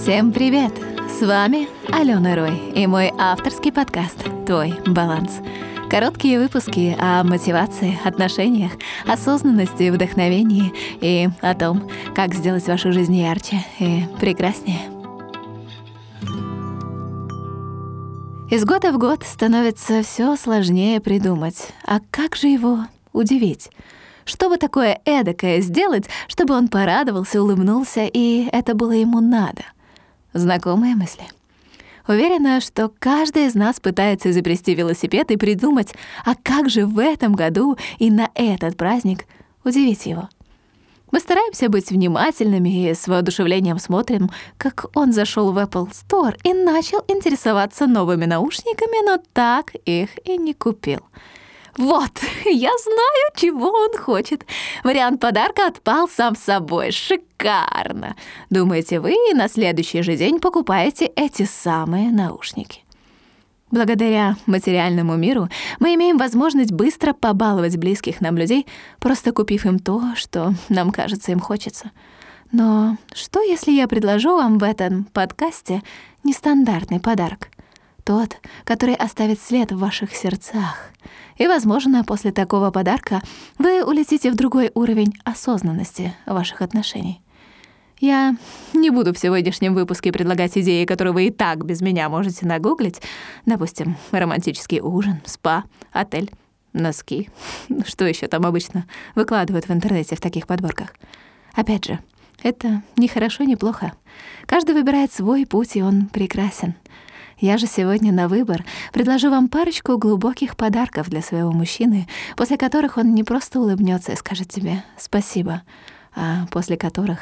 Всем привет! С вами Алена Рой и мой авторский подкаст «Твой баланс». Короткие выпуски о мотивации, отношениях, осознанности, вдохновении и о том, как сделать вашу жизнь ярче и прекраснее. Из года в год становится все сложнее придумать, а как же его удивить? Что бы такое эдакое сделать, чтобы он порадовался, улыбнулся, и это было ему надо? Знакомые мысли. Уверена, что каждый из нас пытается изобрести велосипед и придумать, а как же в этом году и на этот праздник удивить его. Мы стараемся быть внимательными и с воодушевлением смотрим, как он зашел в Apple Store и начал интересоваться новыми наушниками, но так их и не купил — вот, я знаю, чего он хочет. Вариант подарка отпал сам собой. Шикарно. Думаете, вы на следующий же день покупаете эти самые наушники. Благодаря материальному миру мы имеем возможность быстро побаловать близких нам людей, просто купив им то, что нам кажется им хочется. Но что, если я предложу вам в этом подкасте нестандартный подарок? Тот, который оставит след в ваших сердцах — и, возможно, после такого подарка вы улетите в другой уровень осознанности ваших отношений. Я не буду в сегодняшнем выпуске предлагать идеи, которые вы и так без меня можете нагуглить. Допустим, романтический ужин, спа, отель, носки. Что еще там обычно выкладывают в интернете в таких подборках? Опять же, это не хорошо, не плохо. Каждый выбирает свой путь, и он прекрасен. Я же сегодня на выбор предложу вам парочку глубоких подарков для своего мужчины, после которых он не просто улыбнется и скажет тебе «спасибо», а после которых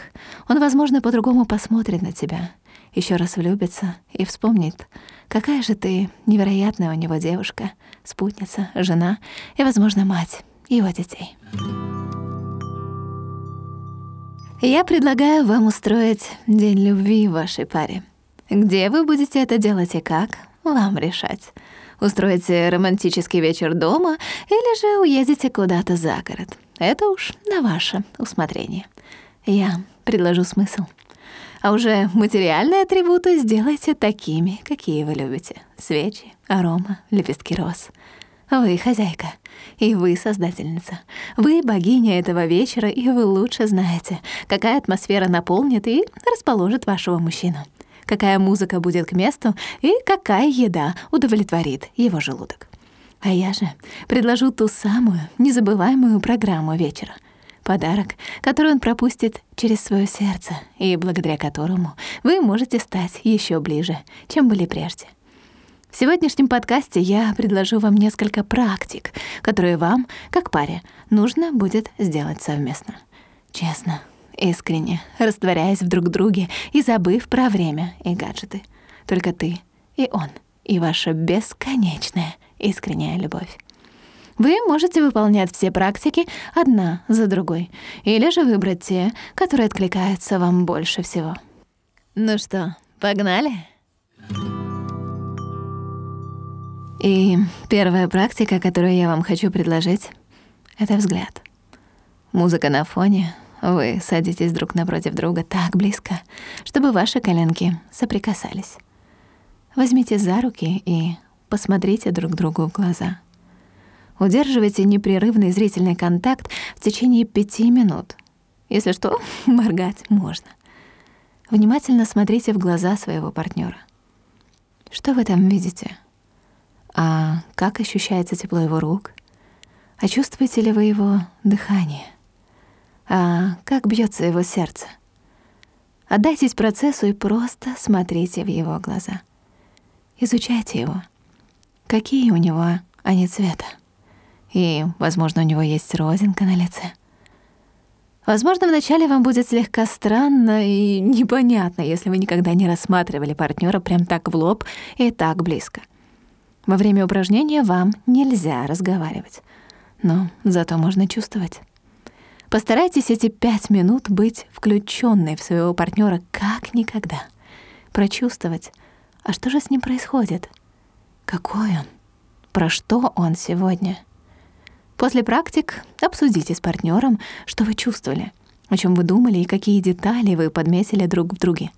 он, возможно, по-другому посмотрит на тебя, еще раз влюбится и вспомнит, какая же ты невероятная у него девушка, спутница, жена и, возможно, мать его детей. Я предлагаю вам устроить День любви вашей паре — где вы будете это делать и как, вам решать. Устроите романтический вечер дома или же уедете куда-то за город. Это уж на ваше усмотрение. Я предложу смысл. А уже материальные атрибуты сделайте такими, какие вы любите. Свечи, арома, лепестки роз. Вы хозяйка, и вы создательница. Вы богиня этого вечера, и вы лучше знаете, какая атмосфера наполнит и расположит вашего мужчину какая музыка будет к месту и какая еда удовлетворит его желудок. А я же предложу ту самую незабываемую программу вечера. Подарок, который он пропустит через свое сердце и благодаря которому вы можете стать еще ближе, чем были прежде. В сегодняшнем подкасте я предложу вам несколько практик, которые вам, как паре, нужно будет сделать совместно. Честно, искренне, растворяясь в друг друге и забыв про время и гаджеты. Только ты и он, и ваша бесконечная искренняя любовь. Вы можете выполнять все практики одна за другой, или же выбрать те, которые откликаются вам больше всего. Ну что, погнали? И первая практика, которую я вам хочу предложить, — это взгляд. Музыка на фоне — вы садитесь друг напротив друга так близко, чтобы ваши коленки соприкасались. Возьмите за руки и посмотрите друг другу в глаза. Удерживайте непрерывный зрительный контакт в течение пяти минут. Если что, моргать можно. Внимательно смотрите в глаза своего партнера. Что вы там видите? А как ощущается тепло его рук? А чувствуете ли вы его дыхание? А как бьется его сердце. Отдайтесь процессу и просто смотрите в его глаза. Изучайте его. Какие у него они цвета. И, возможно, у него есть розинка на лице. Возможно, вначале вам будет слегка странно и непонятно, если вы никогда не рассматривали партнера прям так в лоб и так близко. Во время упражнения вам нельзя разговаривать, но зато можно чувствовать. Постарайтесь эти пять минут быть включенной в своего партнера как никогда. Прочувствовать, а что же с ним происходит? Какой он? Про что он сегодня? После практик обсудите с партнером, что вы чувствовали, о чем вы думали и какие детали вы подметили друг в друге.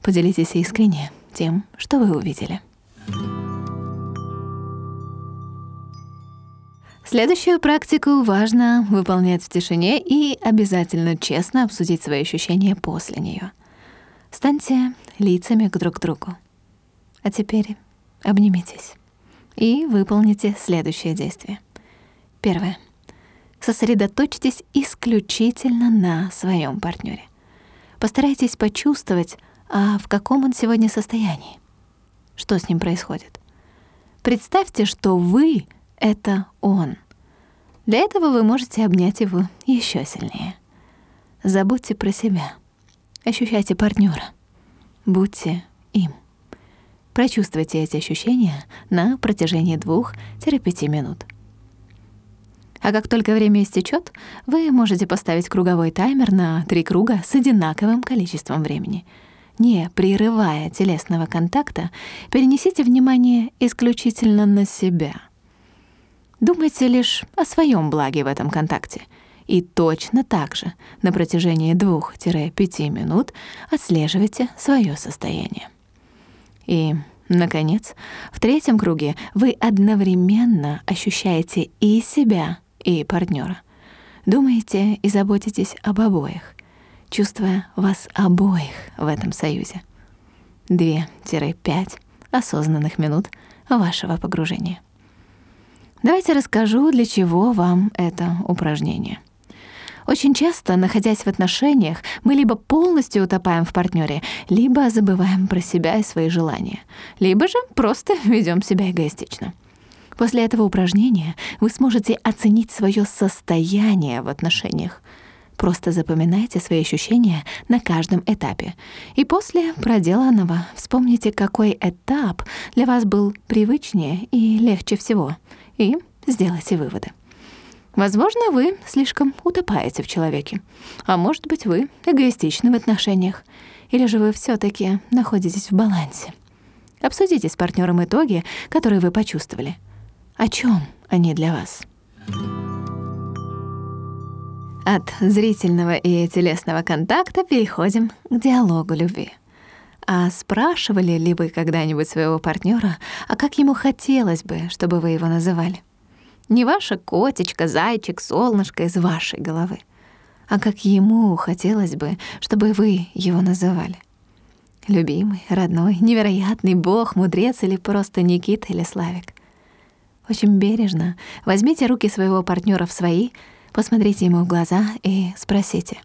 Поделитесь искренне тем, что вы увидели. Следующую практику важно выполнять в тишине и обязательно честно обсудить свои ощущения после нее. Станьте лицами к друг другу. А теперь обнимитесь и выполните следующее действие. Первое. Сосредоточьтесь исключительно на своем партнере. Постарайтесь почувствовать, а в каком он сегодня состоянии. Что с ним происходит? Представьте, что вы — это он. Для этого вы можете обнять его еще сильнее. Забудьте про себя. Ощущайте партнера. Будьте им. Прочувствуйте эти ощущения на протяжении 2-5 минут. А как только время истечет, вы можете поставить круговой таймер на три круга с одинаковым количеством времени. Не прерывая телесного контакта, перенесите внимание исключительно на себя. Думайте лишь о своем благе в этом контакте. И точно так же на протяжении 2-5 минут отслеживайте свое состояние. И Наконец, в третьем круге вы одновременно ощущаете и себя, и партнера. Думаете и заботитесь об обоих, чувствуя вас обоих в этом союзе. 2-5 осознанных минут вашего погружения. Давайте расскажу, для чего вам это упражнение. Очень часто, находясь в отношениях, мы либо полностью утопаем в партнере, либо забываем про себя и свои желания, либо же просто ведем себя эгоистично. После этого упражнения вы сможете оценить свое состояние в отношениях. Просто запоминайте свои ощущения на каждом этапе. И после проделанного вспомните, какой этап для вас был привычнее и легче всего. И сделайте выводы. Возможно, вы слишком утопаете в человеке. А может быть, вы эгоистичны в отношениях. Или же вы все таки находитесь в балансе. Обсудите с партнером итоги, которые вы почувствовали — о чем они для вас? От зрительного и телесного контакта переходим к диалогу любви. А спрашивали ли вы когда-нибудь своего партнера, а как ему хотелось бы, чтобы вы его называли? Не ваша котечка, зайчик, солнышко из вашей головы, а как ему хотелось бы, чтобы вы его называли. Любимый, родной, невероятный бог, мудрец или просто Никита или Славик. Очень бережно возьмите руки своего партнера в свои, посмотрите ему в глаза и спросите,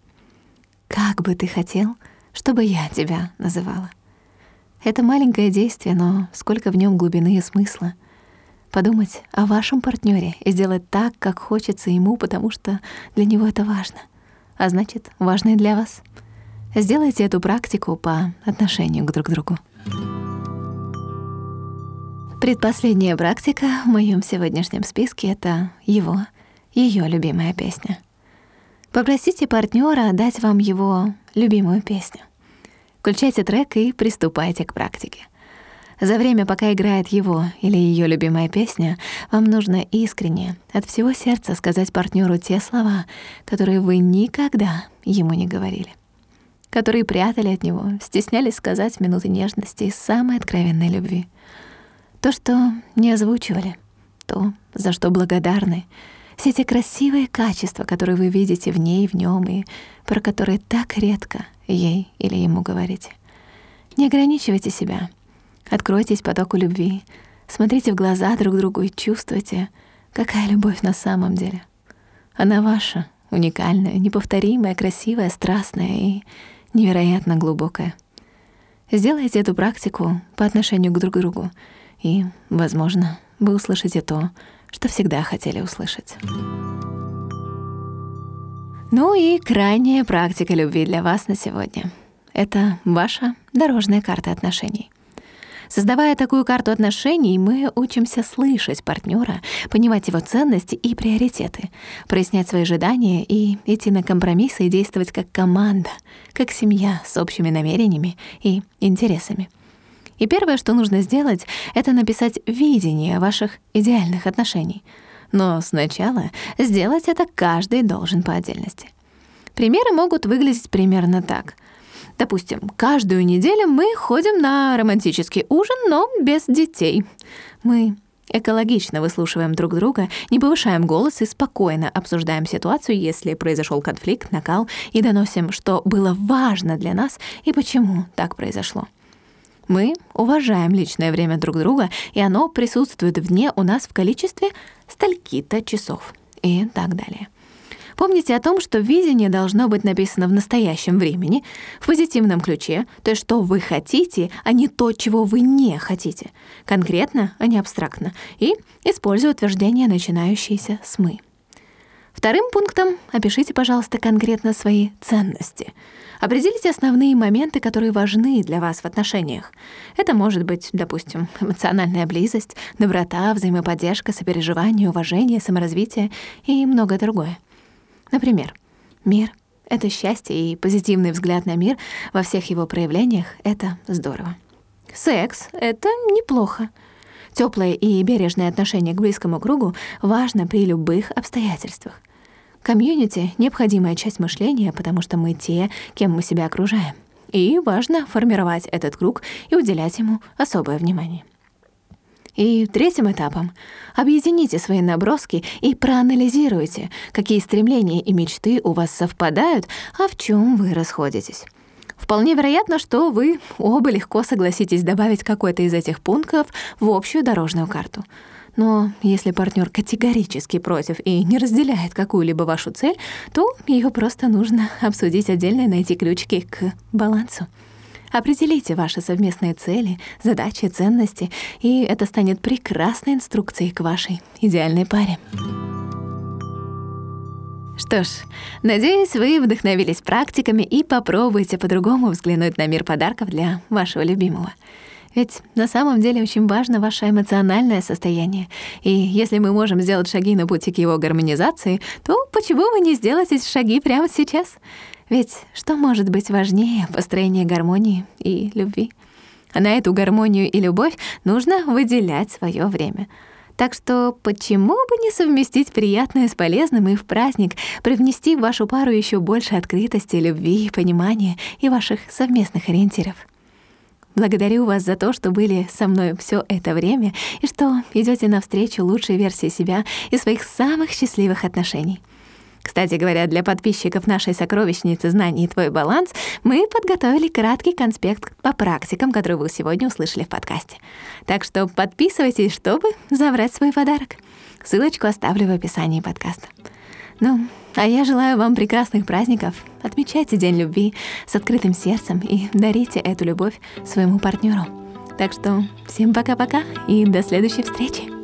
«Как бы ты хотел, чтобы я тебя называла?» Это маленькое действие, но сколько в нем глубины и смысла. Подумать о вашем партнере и сделать так, как хочется ему, потому что для него это важно. А значит, важно и для вас. Сделайте эту практику по отношению к друг другу. Предпоследняя практика в моем сегодняшнем списке — это его, ее любимая песня. Попросите партнера дать вам его любимую песню. Включайте трек и приступайте к практике. За время, пока играет его или ее любимая песня, вам нужно искренне, от всего сердца сказать партнеру те слова, которые вы никогда ему не говорили, которые прятали от него, стеснялись сказать минуты нежности и самой откровенной любви — то, что не озвучивали, то, за что благодарны, все те красивые качества, которые вы видите в ней, в нем и про которые так редко ей или ему говорите. Не ограничивайте себя. Откройтесь потоку любви. Смотрите в глаза друг другу и чувствуйте, какая любовь на самом деле. Она ваша, уникальная, неповторимая, красивая, страстная и невероятно глубокая. Сделайте эту практику по отношению к друг другу, и, возможно, вы услышите то, что всегда хотели услышать. Ну и крайняя практика любви для вас на сегодня. Это ваша дорожная карта отношений. Создавая такую карту отношений, мы учимся слышать партнера, понимать его ценности и приоритеты, прояснять свои ожидания и идти на компромиссы и действовать как команда, как семья с общими намерениями и интересами. И первое, что нужно сделать, это написать видение ваших идеальных отношений. Но сначала сделать это каждый должен по отдельности. Примеры могут выглядеть примерно так. Допустим, каждую неделю мы ходим на романтический ужин, но без детей. Мы экологично выслушиваем друг друга, не повышаем голос и спокойно обсуждаем ситуацию, если произошел конфликт, накал, и доносим, что было важно для нас и почему так произошло. Мы уважаем личное время друг друга, и оно присутствует вне у нас в количестве стольки-то часов и так далее. Помните о том, что видение должно быть написано в настоящем времени, в позитивном ключе, то есть что вы хотите, а не то, чего вы не хотите. Конкретно, а не абстрактно. И используя утверждения, начинающиеся с «мы». Вторым пунктом опишите, пожалуйста, конкретно свои ценности. Определите основные моменты, которые важны для вас в отношениях. Это может быть, допустим, эмоциональная близость, доброта, взаимоподдержка, сопереживание, уважение, саморазвитие и многое другое. Например, мир — это счастье и позитивный взгляд на мир во всех его проявлениях — это здорово. Секс — это неплохо. Теплое и бережное отношение к близкому кругу важно при любых обстоятельствах. Комьюнити — необходимая часть мышления, потому что мы те, кем мы себя окружаем. И важно формировать этот круг и уделять ему особое внимание. И третьим этапом — объедините свои наброски и проанализируйте, какие стремления и мечты у вас совпадают, а в чем вы расходитесь. Вполне вероятно, что вы оба легко согласитесь добавить какой-то из этих пунктов в общую дорожную карту. Но если партнер категорически против и не разделяет какую-либо вашу цель, то ее просто нужно обсудить отдельно и найти ключики к балансу. Определите ваши совместные цели, задачи, ценности, и это станет прекрасной инструкцией к вашей идеальной паре. Что ж, надеюсь, вы вдохновились практиками и попробуйте по-другому взглянуть на мир подарков для вашего любимого. Ведь на самом деле очень важно ваше эмоциональное состояние. И если мы можем сделать шаги на пути к его гармонизации, то почему бы не сделать эти шаги прямо сейчас? Ведь что может быть важнее построения гармонии и любви? А на эту гармонию и любовь нужно выделять свое время. Так что почему бы не совместить приятное с полезным и в праздник привнести в вашу пару еще больше открытости, любви, понимания и ваших совместных ориентиров? Благодарю вас за то, что были со мной все это время и что идете навстречу лучшей версии себя и своих самых счастливых отношений. Кстати говоря, для подписчиков нашей сокровищницы знаний «Твой баланс» мы подготовили краткий конспект по практикам, которые вы сегодня услышали в подкасте. Так что подписывайтесь, чтобы забрать свой подарок. Ссылочку оставлю в описании подкаста. Ну, а я желаю вам прекрасных праздников. Отмечайте День любви с открытым сердцем и дарите эту любовь своему партнеру. Так что всем пока-пока и до следующей встречи.